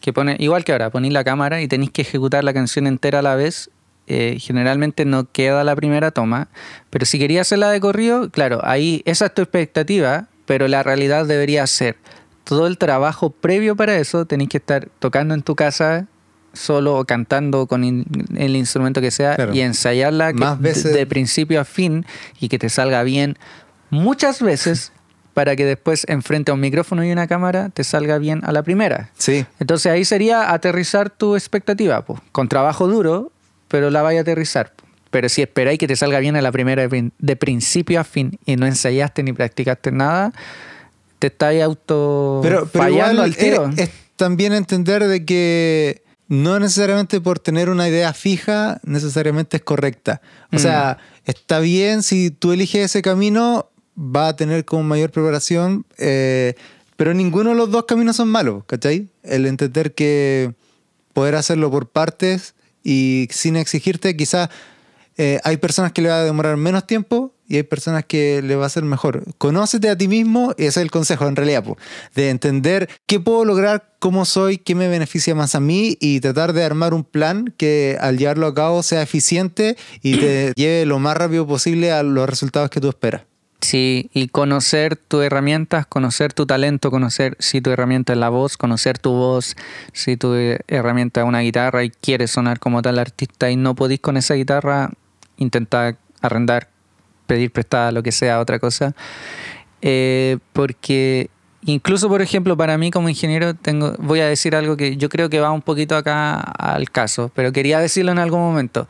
que pone, igual que ahora, ponéis la cámara y tenéis que ejecutar la canción entera a la vez. eh, generalmente no queda la primera toma, pero si querías hacerla de corrido, claro, ahí esa es tu expectativa, pero la realidad debería ser todo el trabajo previo para eso, tenéis que estar tocando en tu casa solo o cantando con in- el instrumento que sea Claro. y ensayarla que- Más veces- de, de principio a fin y que te salga bien muchas veces para que después enfrente a un micrófono y una cámara te salga bien a la primera. Sí, Entonces ahí sería aterrizar tu expectativa, po, con trabajo duro, pero la vaya a aterrizar. po. Pero si esperáis que te salga bien a la primera de prin- de principio a fin y no ensayaste ni practicaste nada, te estáis auto pero, pero fallando al tiro. Es, es también entender de que no necesariamente por tener una idea fija, necesariamente es correcta. O Mm. sea, está bien si tú eliges ese camino, va a tener como mayor preparación, eh, pero ninguno de los dos caminos son malos, ¿cachai? El entender que poder hacerlo por partes y sin exigirte, quizás eh, hay personas que le va a demorar menos tiempo y hay personas que le va a ser mejor. Conócete a ti mismo, y ese es el consejo en realidad, de entender qué puedo lograr, cómo soy, qué me beneficia más a mí y tratar de armar un plan que al llevarlo a cabo sea eficiente y te lleve lo más rápido posible a los resultados que tú esperas. Sí, y conocer tus herramientas, conocer tu talento, conocer si tu herramienta es la voz, conocer tu voz, si tu eh, herramienta es una guitarra y quieres sonar como tal artista y no podís con esa guitarra, intentar arrendar, pedir prestada, lo que sea, otra cosa. Eh, porque incluso, por ejemplo, para mí como ingeniero, tengo, voy a decir algo que yo creo que va un poquito acá al caso, pero quería decirlo en algún momento.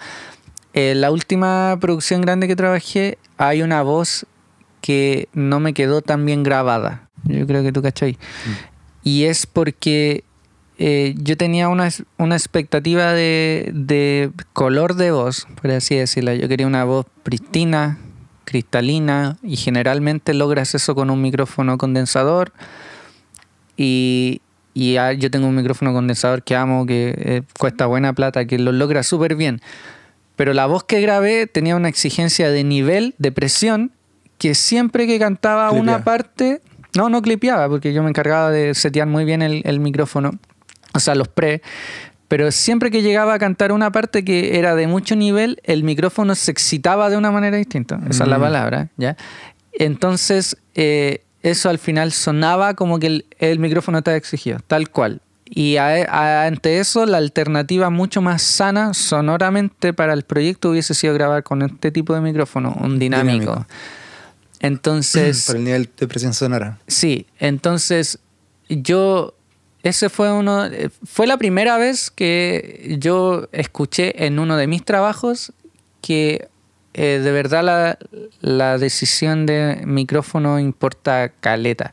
En la última producción grande que trabajé, hay una voz que no me quedó tan bien grabada. Yo creo que tú cachai. Y es porque eh, yo tenía una, una expectativa de, de color de voz, por así decirlo. Yo quería una voz pristina, cristalina, y generalmente logras eso con un micrófono condensador. Y, y ah, yo tengo un micrófono condensador que amo, que eh, cuesta buena plata, que lo logra súper bien. Pero la voz que grabé tenía una exigencia de nivel, de presión, que siempre que cantaba Clipeaba. una parte, no, no clipeaba, porque yo me encargaba de setear muy bien el, el micrófono, o sea, los pre, pero siempre que llegaba a cantar una parte que era de mucho nivel, el micrófono se excitaba de una manera distinta, esa es la Mm. palabra, ¿ya? Entonces, eh, eso al final sonaba como que el, el micrófono estaba exigido, tal cual. Y a- a- ante eso, la alternativa mucho más sana sonoramente para el proyecto hubiese sido grabar con este tipo de micrófono, un dinámico. Dinámico. Entonces, Por el nivel de presión sonora. sí, entonces yo, ese fue uno, fue la primera vez que yo escuché en uno de mis trabajos que eh, de verdad la, la decisión de micrófono importa caleta.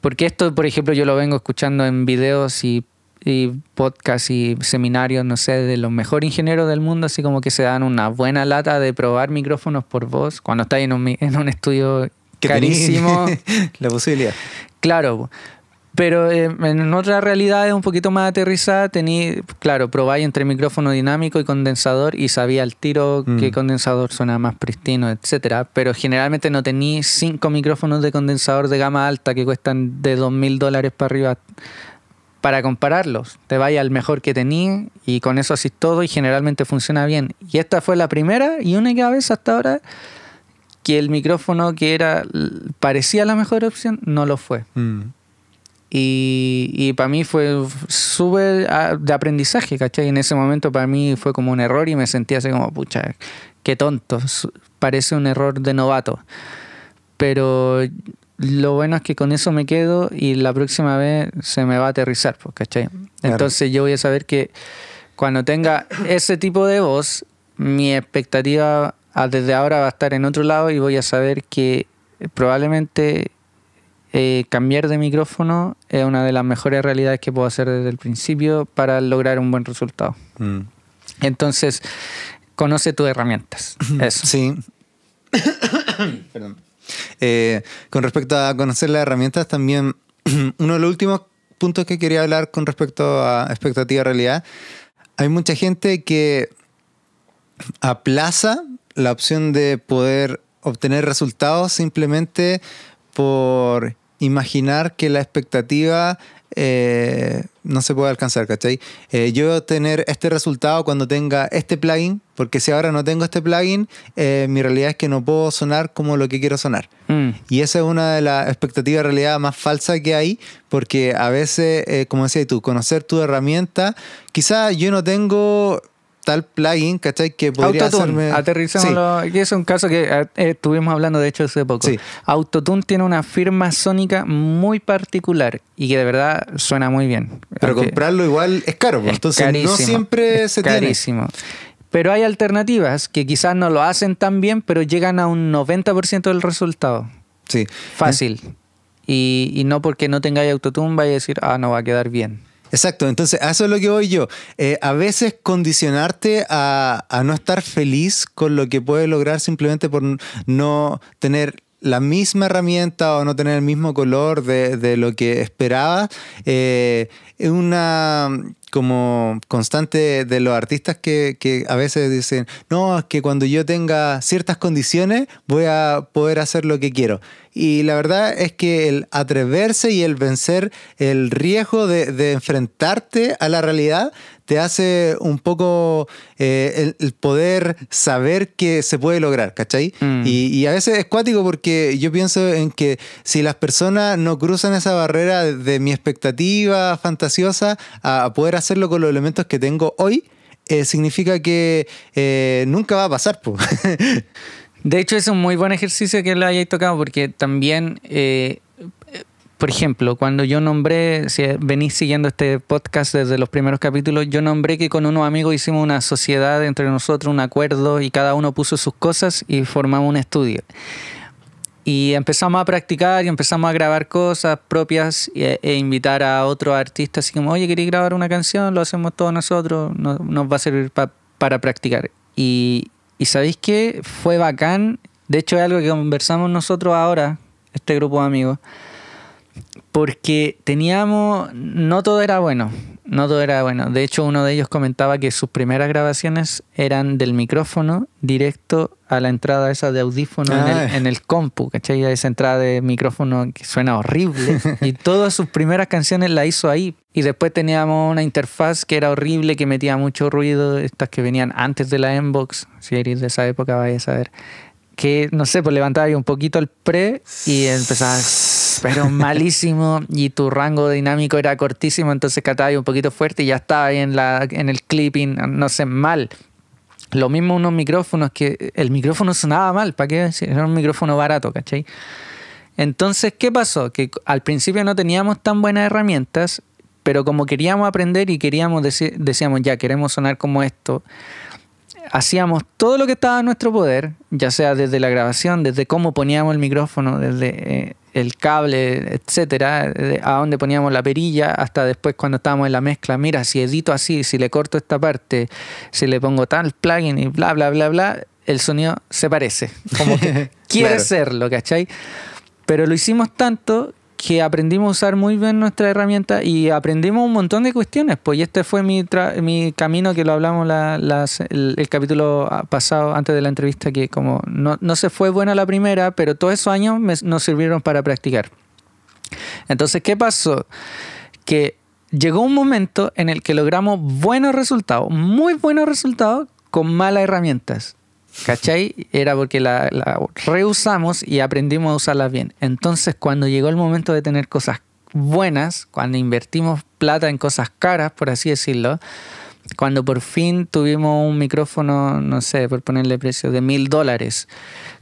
Porque esto, por ejemplo, yo lo vengo escuchando en videos y, y podcasts y seminarios, no sé, de los mejores ingenieros del mundo, así como que se dan una buena lata de probar micrófonos por voz cuando estáis en un, en un estudio carísimo. la posibilidad. Claro, pero eh, en otra realidad es un poquito más aterrizada. Tení, claro, probáis entre micrófono dinámico y condensador y sabía al tiro Mm. qué condensador suena más pristino, etcétera. Pero generalmente no tení cinco micrófonos de condensador de gama alta que cuestan de dos mil dólares para arriba para compararlos. Te vaya al mejor que tení y con eso así todo y generalmente funciona bien. Y esta fue la primera y única vez hasta ahora que el micrófono que era parecía la mejor opción no lo fue. Mm. Y, y para mí fue súper ah, de aprendizaje, ¿cachai? En ese momento para mí fue como un error y me sentí así como, pucha, qué tonto, parece un error de novato. Pero lo bueno es que con eso me quedo y la próxima vez se me va a aterrizar, pues, ¿cachai? Entonces yo voy a saber que cuando tenga ese tipo de voz, mi expectativa ah, desde ahora va a estar en otro lado y voy a saber que probablemente eh, cambiar de micrófono es una de las mejores realidades que puedo hacer desde el principio para lograr un buen resultado. Mm. Entonces, conoce tus herramientas. Eso. Sí. Perdón. Eh, con respecto a conocer las herramientas, también uno de los últimos puntos que quería hablar con respecto a expectativa realidad, hay mucha gente que aplaza la opción de poder obtener resultados simplemente por imaginar que la expectativa eh, no se puede alcanzar, ¿cachai? Eh, yo tener este resultado cuando tenga este plugin, porque si ahora no tengo este plugin, eh, mi realidad es que no puedo sonar como lo que quiero sonar. Mm. Y esa es una de las expectativas de realidad más falsas que hay, porque a veces, como decías tú, conocer tu herramienta, quizás yo no tengo tal plugin, ¿cachai? Que podría Autotune, hacerme... aterricémoslo. Y es un caso que eh, estuvimos hablando de hecho hace poco. Sí. Autotune tiene una firma sónica muy particular y que de verdad suena muy bien. Pero Aunque comprarlo igual es caro, pues, es entonces carísimo, no siempre se tiene. carísimo. Pero hay alternativas que quizás no lo hacen tan bien, pero llegan a un 90% del resultado. Sí. Fácil. Y, y no porque no tengáis autotune vaya a decir, ah, no va a quedar bien. Exacto, entonces a eso es lo que voy yo. Eh, a veces condicionarte a, no estar feliz con lo que puedes lograr simplemente por no tener la misma herramienta o no tener el mismo color de, de lo que esperabas, eh, una como constante de los artistas que, que a veces dicen, no, es que cuando yo tenga ciertas condiciones voy a poder hacer lo que quiero. Y la verdad es que el atreverse y el vencer el riesgo de, de enfrentarte a la realidad te hace un poco eh, el, el poder saber que se puede lograr, ¿cachai? Mm. Y, y a veces es cuático porque yo pienso en que si las personas no cruzan esa barrera de, de mi expectativa fantasiosa a, a poder hacerlo con los elementos que tengo hoy, eh, significa que eh, nunca va a pasar. po. De hecho, es un muy buen ejercicio que lo hayáis tocado porque también, por ejemplo, cuando yo nombré, si venís siguiendo este podcast desde los primeros capítulos, yo nombré que con unos amigos hicimos una sociedad entre nosotros, un acuerdo y cada uno puso sus cosas y formamos un estudio. Y empezamos a practicar y empezamos a grabar cosas propias e, e invitar a otros artistas, así como, oye, ¿queréis grabar una canción? Lo hacemos todos nosotros, no- nos va a servir pa- para practicar. Y, y ¿sabéis qué? Fue bacán. De hecho, es algo que conversamos nosotros ahora, este grupo de amigos, porque teníamos, no todo era bueno, no todo era bueno. De hecho, uno de ellos comentaba que sus primeras grabaciones eran del micrófono directo a la entrada esa de audífono en, el, en el compu, ¿cachai? Esa entrada de micrófono que suena horrible. y todas sus primeras canciones la hizo ahí. Y después teníamos una interfaz que era horrible, que metía mucho ruido, estas que venían antes de la Inbox, si eres de esa época vaya a saber que, no sé, pues levantaba ahí un poquito el pre y empezaba, pero malísimo, y tu rango dinámico era cortísimo, entonces cataba ahí un poquito fuerte y ya estaba ahí en, la, en el clipping, no sé, mal. Lo mismo unos micrófonos que el micrófono sonaba mal, ¿para qué decir? Era un micrófono barato, ¿cachai? Entonces, ¿qué pasó? Que al principio no teníamos tan buenas herramientas, pero como queríamos aprender y queríamos decir, decíamos, ya, queremos sonar como esto, hacíamos todo lo que estaba a nuestro poder, ya sea desde la grabación, desde cómo poníamos el micrófono, desde eh, el cable, etcétera, a dónde poníamos la perilla, hasta después cuando estábamos en la mezcla, mira, si edito así, si le corto esta parte, si le pongo tal plugin y bla, bla, bla, bla, el sonido se parece, como que quiere Claro. serlo, ¿cachai? Pero lo hicimos tanto que aprendimos a usar muy bien nuestra herramienta y aprendimos un montón de cuestiones. Pues este fue mi, mi camino que lo hablamos la- el, capítulo pasado antes de la entrevista, que como no, no se fue buena la primera, pero todos esos años nos sirvieron para practicar. Entonces, ¿qué pasó? Que llegó un momento en el que logramos buenos resultados, muy buenos resultados con malas herramientas. ¿Cachai? Era porque la, reusamos y aprendimos a usarlas bien. Entonces, cuando llegó el momento de tener cosas buenas, cuando invertimos plata en cosas caras, por así decirlo, cuando por fin tuvimos un micrófono, no sé, por ponerle precio, de mil dólares,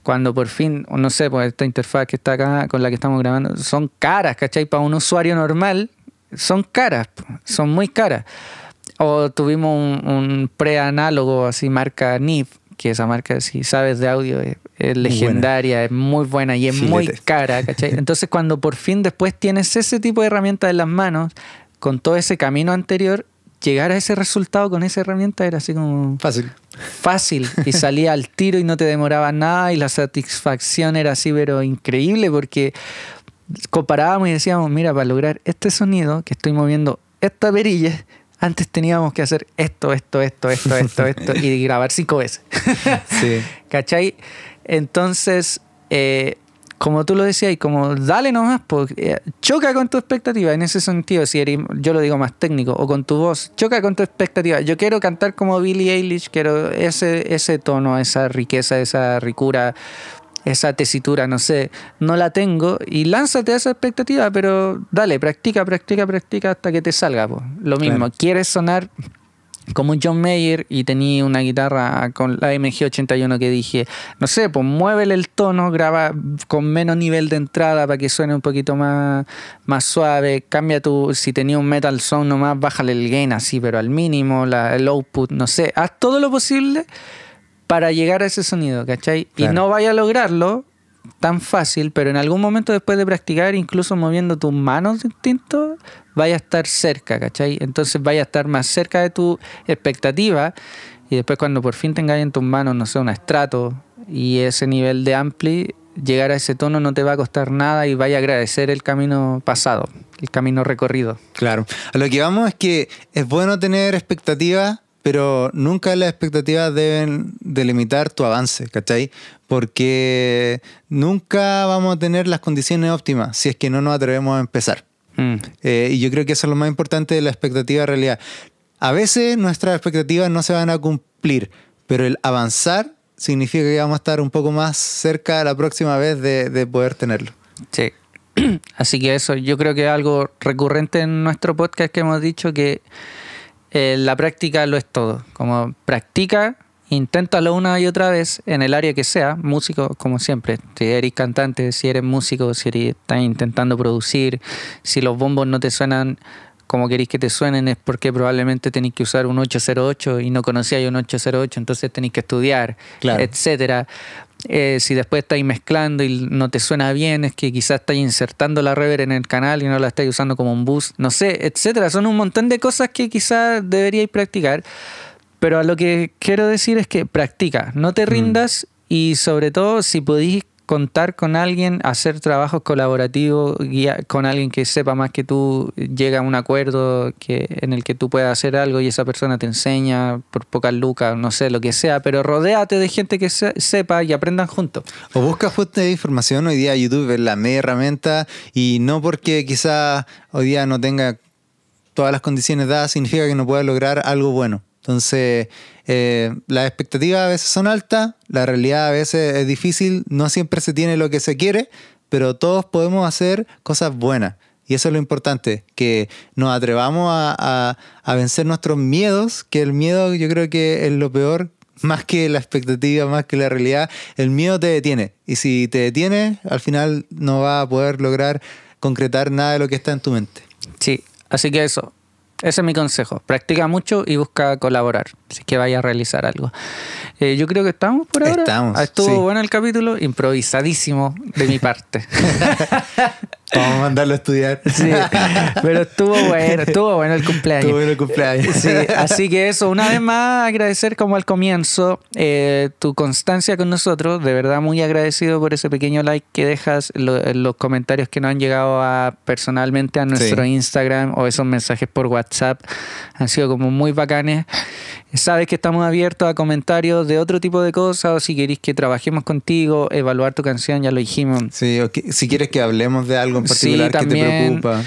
cuando por fin, no sé, pues esta interfaz que está acá con la que estamos grabando, son caras, ¿cachai? Para un usuario normal, son caras, son muy caras. O tuvimos un, un preanálogo así, marca NIF, que esa marca, si sabes de audio, es, es legendaria, es muy buena y es muy cara, ¿cachai? Entonces cuando por fin después tienes ese tipo de herramientas en las manos, con todo ese camino anterior, llegar a ese resultado con esa herramienta era así como Fácil. fácil y salía al tiro y no te demoraba nada y la satisfacción era así pero increíble porque comparábamos y decíamos, mira, para lograr este sonido que estoy moviendo esta perilla, antes teníamos que hacer esto, esto, esto, esto, esto, esto y grabar cinco veces. Sí. ¿Cachai? Entonces, eh, como tú lo decías, y como dale nomás, porque choca con tu expectativa en ese sentido, si eres, yo lo digo más técnico, o con tu voz, choca con tu expectativa. Yo quiero cantar como Billie Eilish, quiero ese, ese tono, esa riqueza, esa ricura, esa tesitura, no sé, no la tengo, y lánzate a esa expectativa, pero dale, practica, practica, practica hasta que te salga. po. Lo mismo, Claro. quieres sonar como un John Mayer y tenía una guitarra con la MG81 que dije, no sé, pues muévele el tono, graba con menos nivel de entrada para que suene un poquito más, más suave, cambia tu, si tenía un metal sound nomás, bájale el gain así, pero al mínimo, la- el output, no sé, haz todo lo posible para llegar a ese sonido, ¿cachai? Y no vaya a lograrlo tan fácil, pero en algún momento después de practicar, incluso moviendo tus manos distintos, vaya a estar cerca, ¿cachai? Entonces vaya a estar más cerca de tu expectativa y después cuando por fin tengas en tus manos, no sé, un estrato y ese nivel de ampli, llegar a ese tono no te va a costar nada y vaya a agradecer el camino pasado, el camino recorrido. Claro. A lo que vamos es que es bueno tener expectativas, pero nunca las expectativas deben delimitar tu avance, ¿cachai? Porque nunca vamos a tener las condiciones óptimas si es que no nos atrevemos a empezar. Mm. Eh, y yo creo que eso es lo más importante de la expectativa en realidad. A veces nuestras expectativas no se van a cumplir, pero el avanzar significa que vamos a estar un poco más cerca la próxima vez de, de poder tenerlo. Sí. Así que eso, yo creo que es algo recurrente en nuestro podcast que hemos dicho que la práctica lo es todo. Como practica, inténtalo una y otra vez en el área que sea, músico como siempre. Si eres cantante, si eres músico, si eres, estás intentando producir, si los bombos no te suenan como queréis que te suenen es porque probablemente tenéis que usar un 808 y no conocíais un 808, entonces tenéis que estudiar, Claro. etcétera. Eh, si después estáis mezclando y no te suena bien, es que quizás estáis insertando la reverb en el canal y no la estáis usando como un boost, no sé, etcétera. Son un montón de cosas que quizás deberíais practicar. Pero a lo que quiero decir es que practica, no te rindas y sobre todo si podéis contar con alguien, hacer trabajos colaborativos guía- con alguien que sepa más que tú, llega a un acuerdo que, en el que tú puedas hacer algo y esa persona te enseña por pocas lucas, no sé, lo que sea, pero rodéate de gente que se- sepa y aprendan juntos. O busca fuentes de información. Hoy día YouTube es la media herramienta y no porque quizás hoy día no tenga todas las condiciones dadas significa que no pueda lograr algo bueno. Entonces, eh, las expectativas a veces son altas, la realidad a veces es difícil, no siempre se tiene lo que se quiere, pero todos podemos hacer cosas buenas. Y eso es lo importante, que nos atrevamos a, vencer nuestros miedos, que el miedo yo creo que es lo peor, más que la expectativa, más que la realidad, el miedo te detiene. Y si te detiene, al final no vas a poder lograr concretar nada de lo que está en tu mente. Sí, así que eso. Ese es mi consejo. Practica mucho y busca colaborar, si es que vaya a realizar algo. Eh, yo creo que estamos por ahora. Estamos, Ah, Estuvo sí. bueno el capítulo, improvisadísimo de mi parte. Vamos a mandarlo a estudiar. Sí, pero estuvo bueno, estuvo bueno el cumpleaños. Estuvo bueno el cumpleaños. Sí, así que eso, una vez más agradecer como al comienzo eh, tu constancia con nosotros, de verdad muy agradecido por ese pequeño like que dejas, lo- los comentarios que nos han llegado a, personalmente a nuestro Sí. Instagram o esos mensajes por WhatsApp, han sido como muy bacanes. Sabes que estamos abiertos a comentarios de otro tipo de cosas o si queréis que trabajemos contigo, evaluar tu canción, ya lo dijimos. Sí, o que- si quieres que hablemos de algo en Sí, particular que te también. preocupa.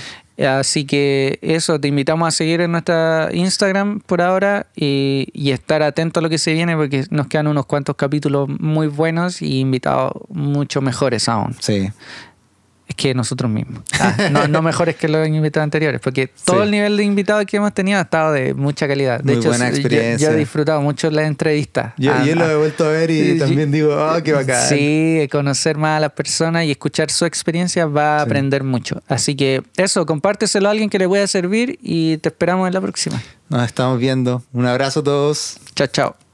Así que eso, te invitamos a seguir en nuestra Instagram por ahora y, y estar atento a lo que se viene porque nos quedan unos cuantos capítulos muy buenos y invitados mucho mejores aún. Sí. Que nosotros mismos. Ah, no, no mejores que los invitados anteriores, porque todo Sí. el nivel de invitados que hemos tenido ha estado de mucha calidad. De Muy hecho, buena yo- experiencia. Yo, he disfrutado mucho las entrevistas. Yo, Ah, yo lo he vuelto a ver y también digo, oh, qué bacán. Sí, conocer más a las personas y escuchar su experiencia va a Sí. aprender mucho. Así que eso, compárteselo a alguien que le pueda servir y te esperamos en la próxima. Nos estamos viendo. Un abrazo a todos. Chao, chao.